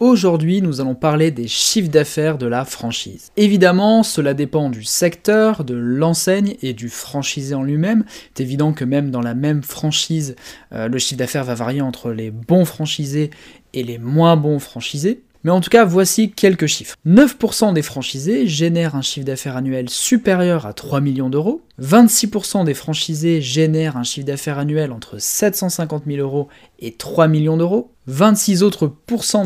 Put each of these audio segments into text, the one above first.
Aujourd'hui, nous allons parler des chiffres d'affaires de la franchise. Évidemment, cela dépend du secteur, de l'enseigne et du franchisé en lui-même. C'est évident que même dans la même franchise, euh, le chiffre d'affaires va varier entre les bons franchisés et les moins bons franchisés. Mais en tout cas, voici quelques chiffres. 9% des franchisés génèrent un chiffre d'affaires annuel supérieur à 3 millions d'euros. 26% des franchisés génèrent un chiffre d'affaires annuel entre 750 000 euros et 3 millions d'euros. 26 autres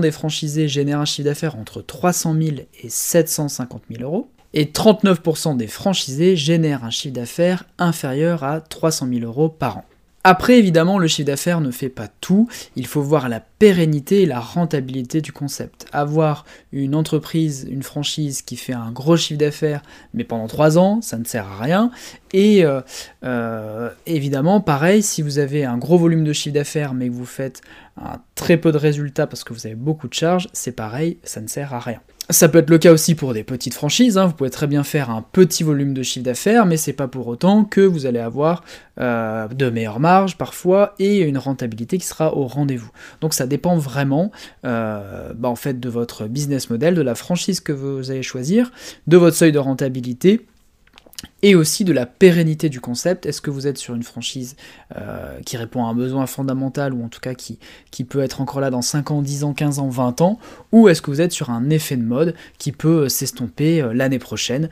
des franchisés génèrent un chiffre d'affaires entre 300 000 et 750 000 euros. Et 39% des franchisés génèrent un chiffre d'affaires inférieur à 300 000 euros par an. Après, évidemment, le chiffre d'affaires ne fait pas tout. Il faut voir la pérennité et la rentabilité du concept. Avoir une entreprise, une franchise qui fait un gros chiffre d'affaires, mais pendant 3 ans, ça ne sert à rien. Et euh, euh, évidemment, pareil, si vous avez un gros volume de chiffre d'affaires, mais que vous faites un très peu de résultats parce que vous avez beaucoup de charges, c'est pareil, ça ne sert à rien. Ça peut être le cas aussi pour des petites franchises, hein. vous pouvez très bien faire un petit volume de chiffre d'affaires, mais c'est pas pour autant que vous allez avoir euh, de meilleures marges parfois et une rentabilité qui sera au rendez-vous. Donc ça dépend vraiment euh, bah, en fait de votre business model, de la franchise que vous allez choisir, de votre seuil de rentabilité et aussi de la pérennité du concept. Est-ce que vous êtes sur une franchise euh, qui répond à un besoin fondamental ou en tout cas qui, peut être encore là dans 5 ans, 10 ans, 15 ans, 20 ans? Ou est-ce que vous êtes sur un effet de mode qui peut euh, s'estomper euh, l'année prochaine,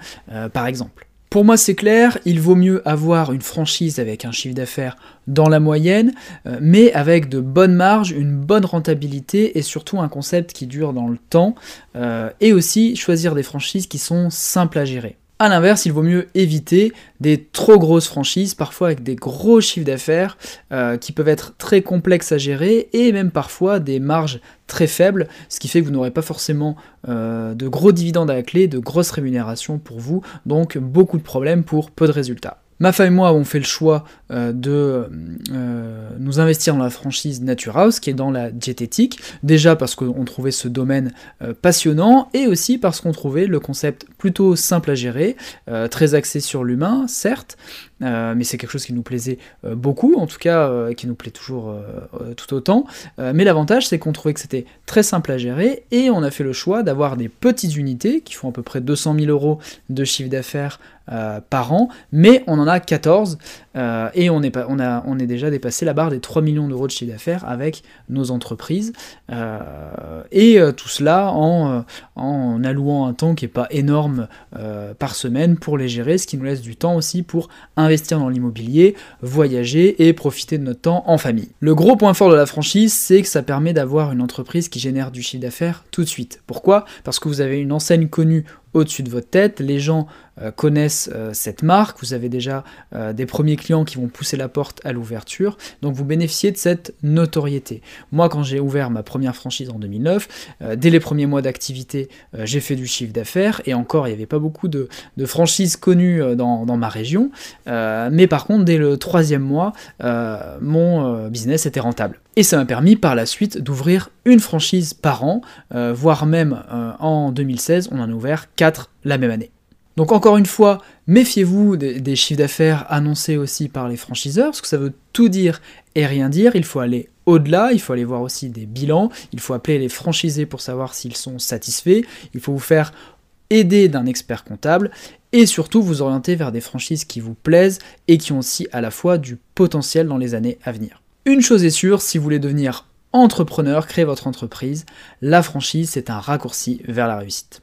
par exemple pour moi, c'est clair, il vaut mieux avoir une franchise avec un chiffre d'affaires dans la moyenne, mais avec de bonnes marges, une bonne rentabilité et surtout un concept qui dure dans le temps, et aussi choisir des franchises qui sont simples à gérer. A l'inverse, il vaut mieux éviter des trop grosses franchises, parfois avec des gros chiffres d'affaires euh, qui peuvent être très complexes à gérer et même parfois des marges très faibles, ce qui fait que vous n'aurez pas forcément euh, de gros dividendes à la clé, de grosses rémunérations pour vous, donc beaucoup de problèmes pour peu de résultats. Ma femme et moi avons fait le choix de euh, nous investir dans la franchise Nature House, qui est dans la diététique, déjà parce qu'on trouvait ce domaine euh, passionnant, et aussi parce qu'on trouvait le concept plutôt simple à gérer, très axé sur l'humain, certes, mais c'est quelque chose qui nous plaisait beaucoup, en tout cas qui nous plaît toujours tout autant. mais l'avantage, c'est qu'on trouvait que c'était très simple à gérer, et on a fait le choix d'avoir des petites unités qui font à peu près 200 000 euros de chiffre d'affaires par an, mais on en a 14, et on est on, a, on est déjà dépassé la barre des 3 millions d'euros de chiffre d'affaires avec nos entreprises. Euh, et euh, tout cela en, euh, en, allouant un temps qui n'est pas énorme par semaine pour les gérer, ce qui nous laisse du temps aussi pour investir dans l'immobilier, voyager et profiter de notre temps en famille. Le gros point fort de la franchise, c'est que ça permet d'avoir une entreprise qui génère du chiffre d'affaires tout de suite. Pourquoi? Parce que vous avez une enseigne connue au-dessus de votre tête, les gens connaissent cette marque, vous avez déjà des premiers clients qui vont pousser la porte à l'ouverture, donc vous bénéficiez de cette notoriété. Moi, quand j'ai ouvert ma première franchise en 2009, euh, dès les premiers mois d'activité, euh, j'ai fait du chiffre d'affaires, et encore, il n'y avait pas beaucoup de, franchises connues euh, dans, ma région, mais par contre, dès le troisième mois, mon business était rentable. Et ça m'a permis par la suite d'ouvrir une franchise par an, voire même en 2016, on en a ouvert 4 la même année. Donc encore une fois, méfiez-vous des, chiffres d'affaires annoncés aussi par les franchiseurs, parce que ça veut tout dire et rien dire, il faut aller au-delà, il faut aller voir aussi des bilans, il faut appeler les franchisés pour savoir s'ils sont satisfaits, il faut vous faire aider d'un expert comptable, et surtout vous orienter vers des franchises qui vous plaisent et qui ont aussi à la fois du potentiel dans les années à venir. Une chose est sûre, si vous voulez devenir entrepreneur, créer votre entreprise, la franchise c'est un raccourci vers la réussite.